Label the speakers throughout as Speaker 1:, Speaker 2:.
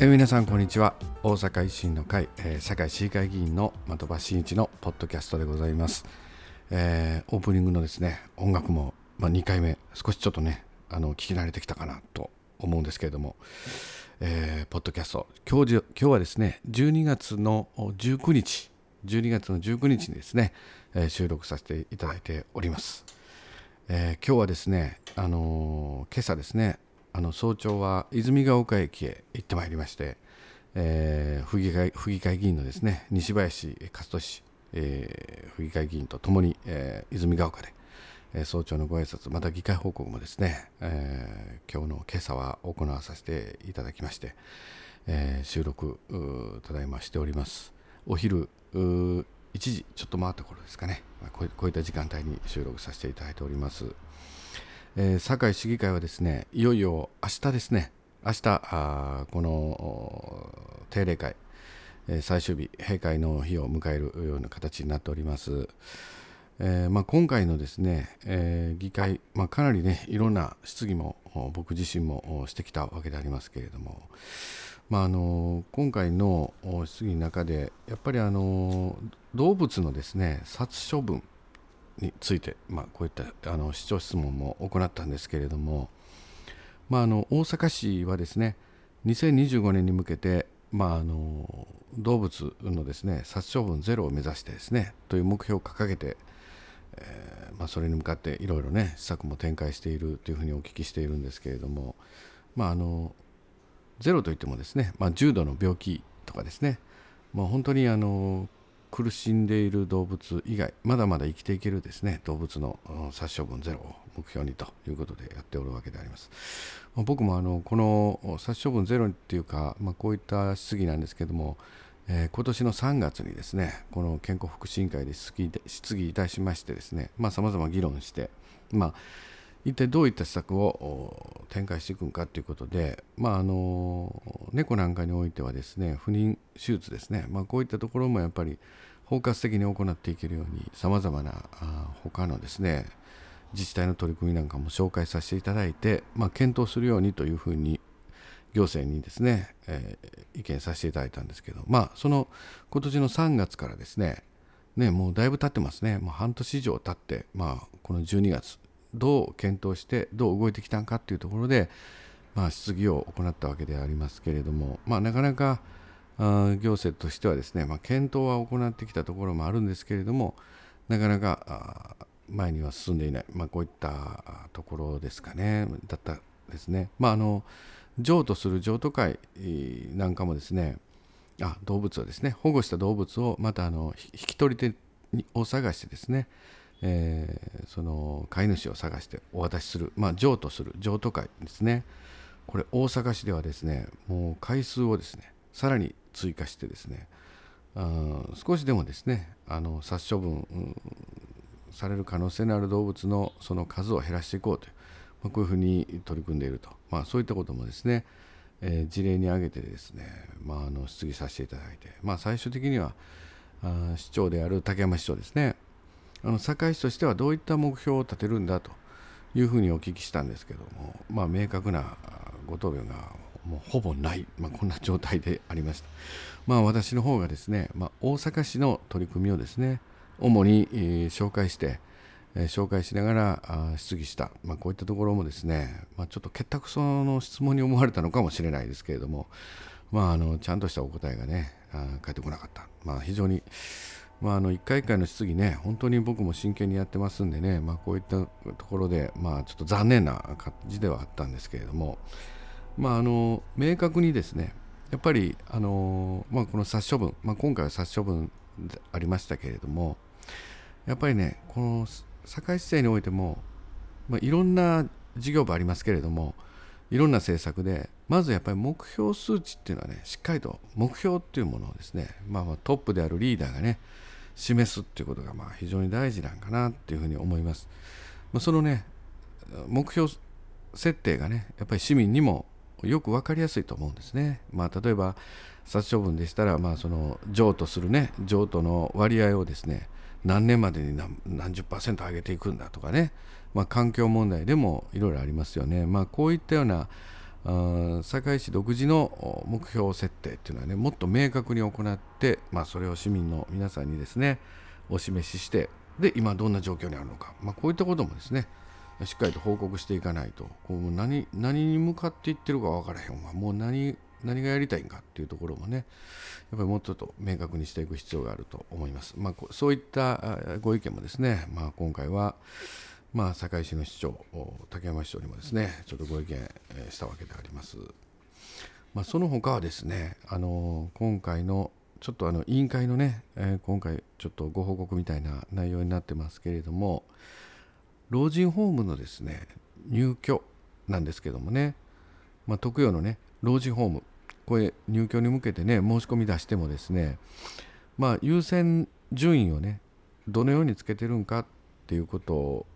Speaker 1: え皆さんこんにちは。大阪維新の会、えー、堺市議会議員の的場真一のポッドキャストでございます、えーオープニングのですね音楽も、まあ、2回目少しちょっとねあの聞き慣れてきたかなと思うんですけれども、えーポッドキャスト。今日今日はですね12月の19日12月の19日にですね、え収録させていただいております。えー今日はですね、あの今朝ですねあの早朝は泉ヶ丘駅へ行ってまいりまして、えー府議会府議会議員のですね西林勝利、えー府議会議員とともに、えー泉ヶ丘で、えー早朝のご挨拶また議会報告もですね、えー今日の今朝は行わさせていただきまして、えー収録ただいましております。お昼1時ちょっと回った頃ですかね。こういった時間帯に収録させていただいております、えー堺市議会はですねいよいよ明日ですね明日あこの定例会、えー最終日閉会の日を迎えるような形になっております。えーまあ、今回のですね、えー議会、まあ、かなりねいろんな質疑も僕自身もしてきたわけでありますけれども、まあ、あの今回の質疑の中でやっぱりあの動物のですね殺処分について、まあ、こういったあの市長質問も行ったんですけれども、まあ、あの大阪市はですね2025年に向けて、まあ、あの動物のですね殺処分ゼロを目指してですねという目標を掲げて、えーまあ、それに向かっていろいろね施策も展開しているというふうにお聞きしているんですけれども、まあ、あのゼロといってもですね、まあ、重度の病気とかですね、まあ、本当にあの苦しんでいる動物以外まだまだ生きていけるですね動物の殺処分ゼロを目標にということでやっておるわけであります。僕もあのこの殺処分ゼロっていうか、まあ、こういった質疑なんですけども、えー今年の3月にですねこの健康福祉委員会で質疑いたしましてですねさまざ、ま議論して、まあ、一体どういった施策を展開していくのかということで、まあ、あの猫なんかにおいてはですね不妊手術ですね、まあ、こういったところもやっぱり包括的に行っていけるようにさまざまなあ他のですね自治体の取り組みなんかも紹介させていただいて、まあ、検討するようにというふうに行政にですね、えー意見させていただいたんですけど、まあ、その今年の3月からですね、ね、もうだいぶ経ってますね、もう半年以上経って、まあ、この12月、どう検討して、どう動いてきたのかというところで、まあ、質疑を行ったわけでありますけれども、まあ、なかなかあ行政としてはですね、まあ、検討は行ってきたところもあるんですけれども、なかなかあ前には進んでいない、まあ、こういったところですかね、だったですね。まあ、あの譲渡する譲渡会なんかもですね、あ動物をですね、保護した動物をまたあの引き取り手を探してですね、えーその飼い主を探してお渡しする、まあ、譲渡する。譲渡会ですね。これ大阪市ではですね、もう回数をですね、さらに追加してですね、あ少しでもですね、あの殺処分、うんされる可能性のある動物のその数を減らしていこうという、まあ、こういうふうに取り組んでいると、まあ、そういったこともですね、えー事例に挙げてですね、まあ、あの質疑させていただいて、まあ、最終的にはあ市長である竹山市長ですねあの堺市としてはどういった目標を立てるんだというふうにお聞きしたんですけども、まあ、明確なご答弁がもうほぼない、まあ、こんな状態でありました。まあ、私の方がですね、まあ、大阪市の取り組みをですね主に、紹介して、え紹介しながらあ質疑した、まあ、こういったところもですね、まあ、ちょっと結託その質問に思われたのかもしれないですけれども、まあ、あのちゃんとしたお答えがね返ってこなかった、まあ、非常に、まあ、あの1回1回の質疑ね本当に僕も真剣にやってますんでね、まあ、こういったところで、まあ、ちょっと残念な感じではあったんですけれども、まあ、あの明確にですねやっぱりあの、まあ、この殺処分、まあ、今回は殺処分でありましたけれどもやっぱりねこの堺市政においても、まあ、いろんな事業部ありますけれどもいろんな政策でまずやっぱり目標数値っていうのはねしっかりと目標っていうものをですね、まあ、まあトップであるリーダーがね示すっていうことがまあ非常に大事なんかなっていうふうに思います。まあ、そのね目標設定がねやっぱり市民にもよく分かりやすいと思うんですね。まあ、例えば殺処分でしたら、まあ、その譲渡するね譲渡の割合をですね何年までに何何十パーセント上げていくんだとかね、まあ、環境問題でもいろいろありますよね。まあ、こういったようなあ堺市独自の目標設定っていうのはねもっと明確に行って、まあ、それを市民の皆さんにですねお示ししてで今どんな状況にあるのか、まあ、こういったこともですねしっかりと報告していかないと。こう何何に向かっていってるか分からへんわ。もう何何がやりたいんかっていうところもねやっぱりもうちょっと明確にしていく必要があると思います。まあ、そういったご意見もですね、まあ、今回はまあ、堺市の市長、竹山市長にもですね、ちょっとご意見したわけであります。まあ、その他はですね、あの今回のちょっとあの委員会のね、え、今回ちょっとご報告みたいな内容になってますけれども、老人ホームのですね、入居なんですけどもね、まあ、特養のね、老人ホーム、これ入居に向けてね、申し込み出してもですね、まあ、優先順位をね、どのようにつけてるんかっていうことを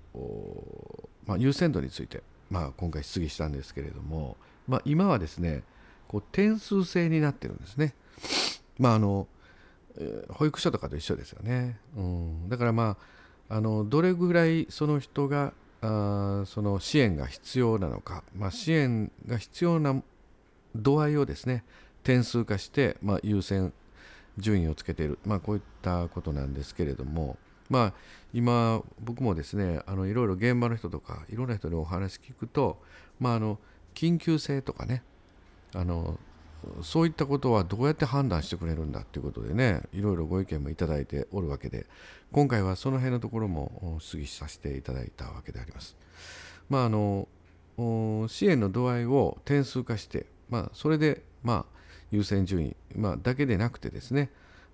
Speaker 1: まあ、優先度について、まあ、今回質疑したんですけれども、まあ、今はですねこう点数制になってるんですね。まああの保育所とかと一緒ですよね。うん、だからまああのどれぐらいその人があその支援が必要なのか、まあ、支援が必要な度合いをですね点数化して、まあ、優先順位をつけている、まあ、こういったことなんですけれども、まあ、今僕もですねあのいろいろ現場の人とかいろんな人にお話聞くと、まあ、あの緊急性とかねあのそういったことはどうやって判断してくれるんだということでねいろいろご意見もいただいておるわけで今回はその辺のところも質疑させていただいたわけであります。まあ、あの支援の度合いを点数化して、まあ、それで、まあ、優先順位、まあ、だけでなくてですね、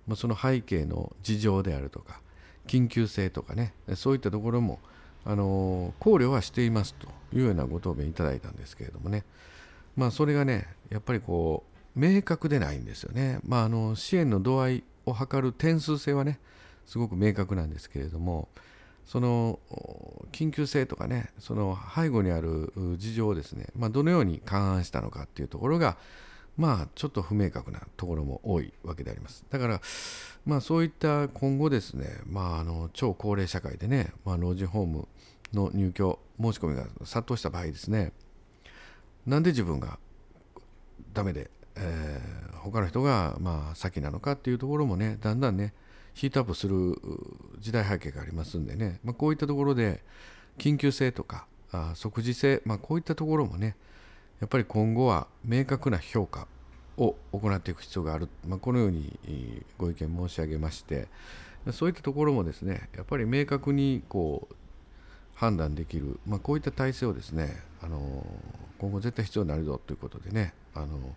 Speaker 1: まあ、その背景の事情であるとか緊急性とかねそういったところもあの考慮はしていますというようなご答弁いただいたんですけれどもね。まあそれがねやっぱりこう明確でないんですよね。まああの支援の度合いを測る点数性はねすごく明確なんですけれどもその緊急性とかねその背後にある事情をですね、まあ、どのように勘案したのかっていうところがまあちょっと不明確なところも多いわけであります。だからまあそういった今後ですね、まああの超高齢社会でね、まあ、老人ホームの入居申し込みが殺到した場合ですね、なんで自分がダメで、えー、他の人がまあ先なのかっていうところもね、だんだんね、ヒートアップする時代背景がありますんでね、まあ、こういったところで緊急性とかあ即時性、まあ、こういったところもね、やっぱり今後は明確な評価を行っていく必要がある、まあ、このようにご意見申し上げましてそういったところもですねやっぱり明確にこう判断できる、まあ、こういった体制をですねあの今後絶対必要になるぞということでねあの、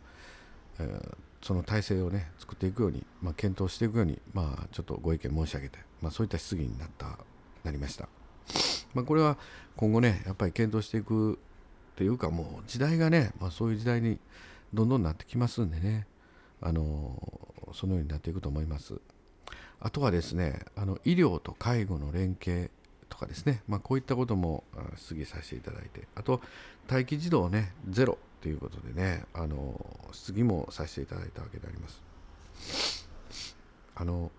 Speaker 1: えー、その体制をね作っていくように、まあ、検討していくように、まあ、ちょっとご意見申し上げて、まあ、そういった質疑になったなりました。まあ、これは今後ねやっぱり検討していくというかもう時代がね、まあ、そういう時代にどんどんなってきますんでね。あのそのようになっていくと思います。あとはですねあの医療と介護の連携とかですね、まあ、こういったことも質疑させていただいて。あと待機児童ねゼロということでねあの質疑もさせていただいたわけであります。あの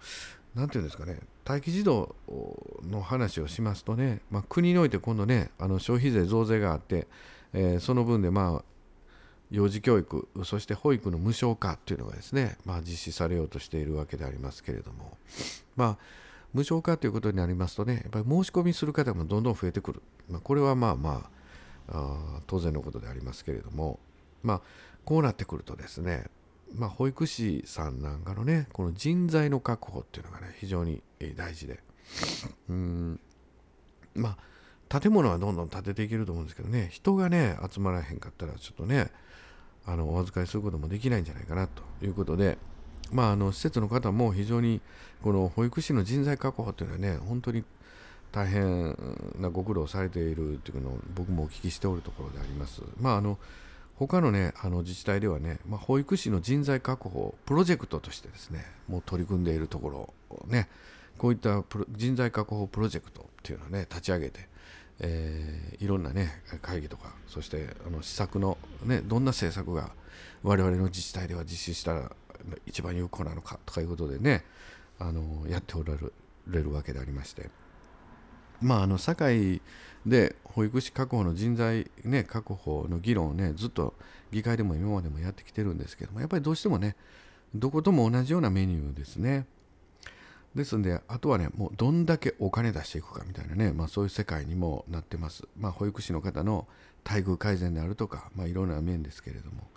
Speaker 1: 何て言うんですかね。待機児童の話をしますとね、まあ、国において今度ねあの消費税増税があってえー、その分でまあ幼児教育そして保育の無償化というのがですね、まあ、実施されようとしているわけでありますけれどもまあ無償化ということになりますとねやっぱり申し込みする方もどんどん増えてくる、まあ、これはまあまあ当然のことでありますけれどもまあこうなってくるとですねまあ、保育士さんなんかのねこの人材の確保っていうのがね非常に大事で。うん。まあ建物はどんどん建てていけると思うんですけどね人がね集まらへんかったらちょっとねあのお預かりすることもできないんじゃないかなということでまああの施設の方も非常にこの保育士の人材確保というのはね本当に大変なご苦労されているというのを僕もお聞きしておるところであります。まああの他のねあの自治体ではね、まあ、保育士の人材確保プロジェクトとしてですねもう取り組んでいるところをねこういった人材確保プロジェクトっていうのをね立ち上げてえー、いろんなね会議とかそしてあの施策の、ね、どんな政策が我々の自治体では実施したら一番有効なのかとかいうことでねあのやっておられるわけでありましてまああの堺で保育士確保の人材、ね、確保の議論をねずっと議会でも今までもやってきてるんですけどもやっぱりどうしてもねどことも同じようなメニューですね。ですんで、あとはね、もうどんだけお金出していくかみたいなね、まあ、そういう世界にもなってます。まあ、保育士の方の待遇改善であるとか、まあ、いろんな面ですけれども、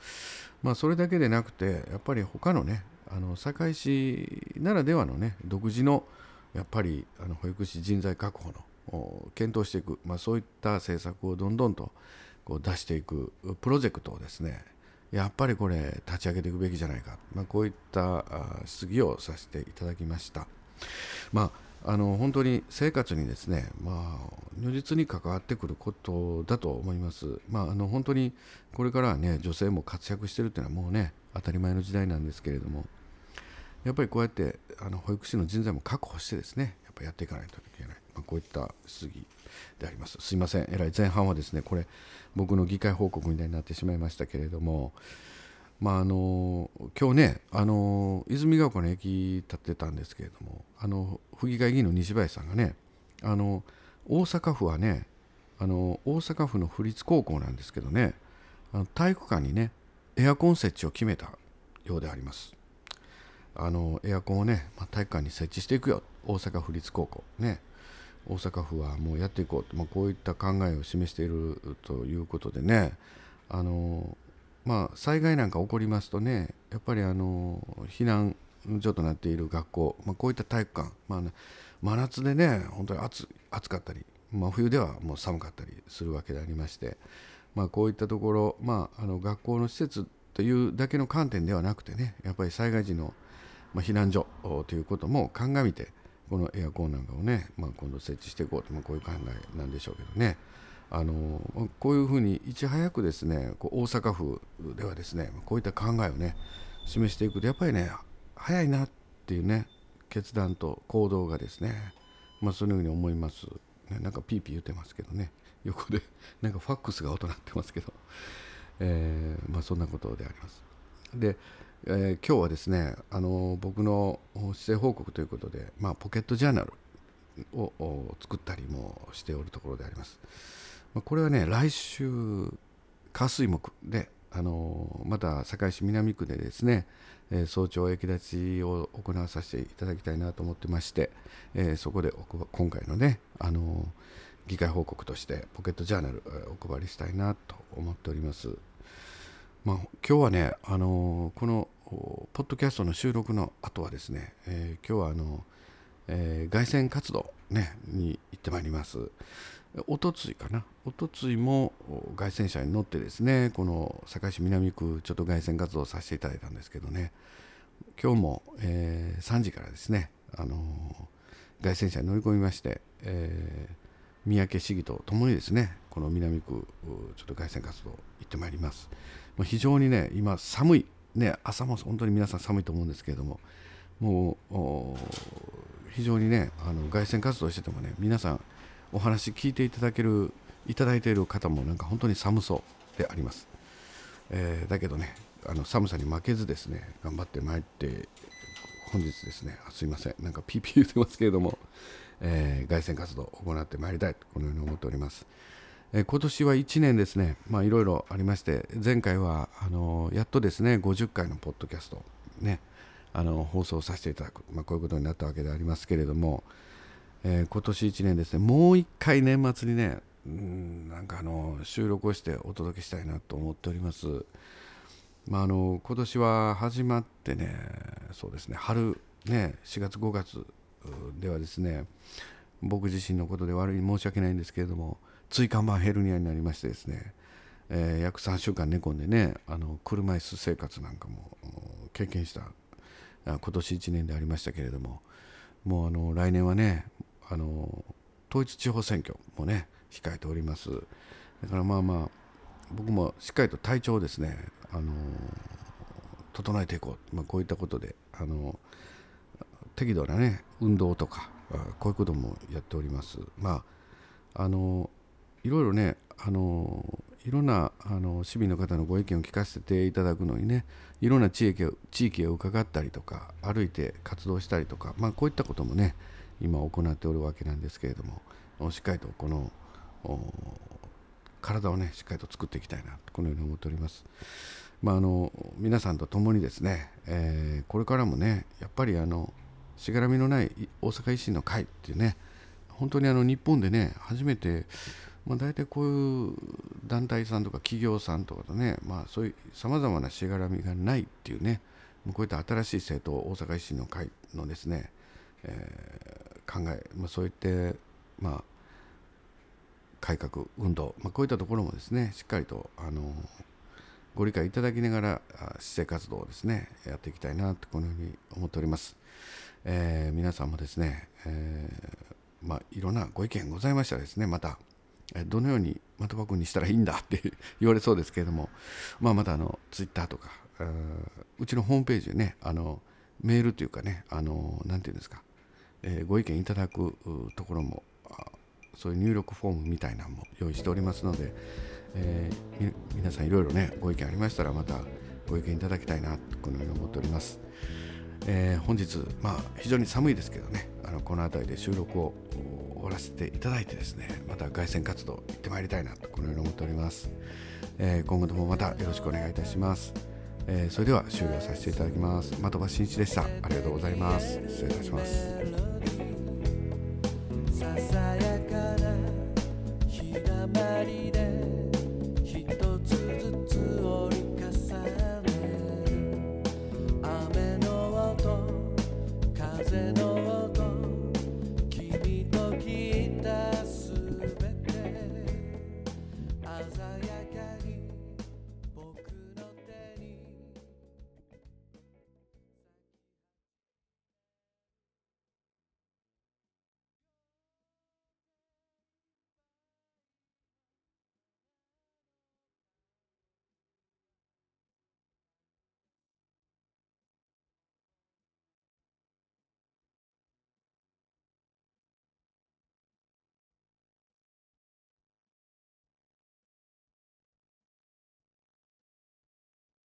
Speaker 1: まあ、それだけでなくて、やっぱり他のね、あの堺市ならではのね、独自のやっぱりあの保育士人材確保の検討していく、まあ、そういった政策をどんどんとこう出していくプロジェクトをですね、やっぱりこれ立ち上げていくべきじゃないか、まあ、こういった質疑をさせていただきました。まあ、あの本当に生活にですね、まあ、如実に関わってくることだと思います。まあ、あの本当にこれからはね女性も活躍してるっていうのはもうね当たり前の時代なんですけれどもやっぱりこうやってあの保育士の人材も確保してですねやっぱやっていかないといけない、まあ、こういった質疑であります。すいません、えらい前半はですねこれ僕の議会報告みたいになってしまいましたけれどもまああの今日ねあの泉ヶ丘の駅立ってたんですけれどもあの府議会議員の西林さんがねあの大阪府はねあの大阪府の府立高校なんですけどねあの体育館にねエアコン設置を決めたようであります。あのエアコンをね、まあ、体育館に設置していくよ。大阪府立高校。ね。大阪府はもうやっていこうと、まあ、こういった考えを示しているということでねあのまあ、災害なんか起こりますとねやっぱりあの避難所となっている学校、まあ、こういった体育館、まあ、真夏でね本当に暑暑かったり真冬ではもう寒かったりするわけでありまして、まあ、こういったところ、まあ、あの学校の施設というだけの観点ではなくてねやっぱり災害時の、避難所ということも鑑みてこのエアコンなんかをね、まあ、今度設置していこうと、まあ、こういう考えなんでしょうけどね。あのこういうふうにいち早くですねこう大阪府ではですねこういった考えをね示していくとやっぱりね早いなっていうね決断と行動がですねまあそういうふうに思います、ね、なんかピーピー言ってますけどね。横でなんかファックスが音鳴ってますけど、えー、まあそんなことであります。で、えー、今日はですねあの僕の姿勢報告ということで、まあ、ポケットジャーナルを作ったりもしておるところであります。これはね来週火水木であのまた堺市南区でですね、えー、早朝駅立ちを行わさせていただきたいなと思ってまして、えー、そこで今回のねあの議会報告としてポケットジャーナルお配りしたいなと思っております。まあ、今日はね、あのこのポッドキャストの収録の後はですね、えー、今日はあの、えー、凱旋活動、ね、に行ってまいります。おとついかな、おとついも凱旋車に乗ってですね、この堺市南区、ちょっと凱旋活動させていただいたんですけどね、今日も、えー、3時からですね、あのー、凱旋車に乗り込みまして、えー、三宅市議とともにですね、この南区、ちょっと凱旋活動行ってまいります。もう非常にね、今寒い、ね、朝も本当に皆さん寒いと思うんですけれども、もう非常にね、あの凱旋活動しててもね、皆さん、お話聞いていただけるいただいている方もなんか本当に寒そうであります、えー、だけどねあの寒さに負けずですね頑張ってまいって本日ですねすいませんなんかピーピー言ってますけれども、えー、凱旋活動を行ってまいりたいとこのように思っております、えー、今年は1年ですねまあいろいろありまして前回はあのやっとですね50回のポッドキャストねあの放送させていただく、まあ、こういうことになったわけでありますけれども、えー、今年1年ですね、もう一回年末にね、うんなんかあの収録をしてお届けしたいなと思っております。まあ、あの今年は始まってね、そうですね、春、ね、4月、5月ではですね、僕自身のことで悪い申し訳ないんですけれども、椎間板ヘルニアになりましてですね、えー、約3週間寝込んでね、あの車椅子生活なんかも経験した今年1年でありましたけれども、もうあの来年はね、あの統一地方選挙もね控えております。だからまあまあ僕もしっかりと体調をですねあの整えていこう、まあ、こういったことであの適度なね運動とかこういうこともやっております。まああのいろいろねあのいろんなあの市民の方のご意見を聞かせていただくのにねいろんな地域を地域を伺ったりとか歩いて活動したりとか、まあ、こういったこともね今行っておるわけなんですけれどもしっかりとこの体をねしっかりと作っていきたいなこのように思っております。まあ、あの皆さんと共にですね、えー、これからもねやっぱりあのしがらみのない大阪維新の会っていうね本当にあの日本でね初めて、まあ、大体こういう団体さんとか企業さんとかとね、まあ、そういうさまざまなしがらみがないっていうねこういった新しい政党大阪維新の会のですね、えー、考え、まあ、そういってまあ改革運動、まあ、こういったところもですねしっかりとあのご理解いただきながら市政活動をですねやっていきたいなとこのように思っております、えー、皆さんもですね、えー、まあ、いろんなご意見ございましたらですねまたどのように的場君にしたらいいんだ？って 言われそうですけれども、まあ、またあのツイッターとかうちのホームページでねあのメールというかねあのなんていうんですか、えー、ご意見いただくところもそういう入力フォームみたいなのも用意しておりますので、えー、皆さんいろいろねご意見ありましたらまたご意見いただきたいなとこのように思っております、えー、本日まあ非常に寒いですけどねあのこの辺りで収録を終わらせていただいてですねまた凱旋活動行ってまいりたいなとこのように思っております、えー、今後ともまたよろしくお願いいたしますえー、それでは終了させていただきます。的場真一でした。ありがとうございます。失礼いたします。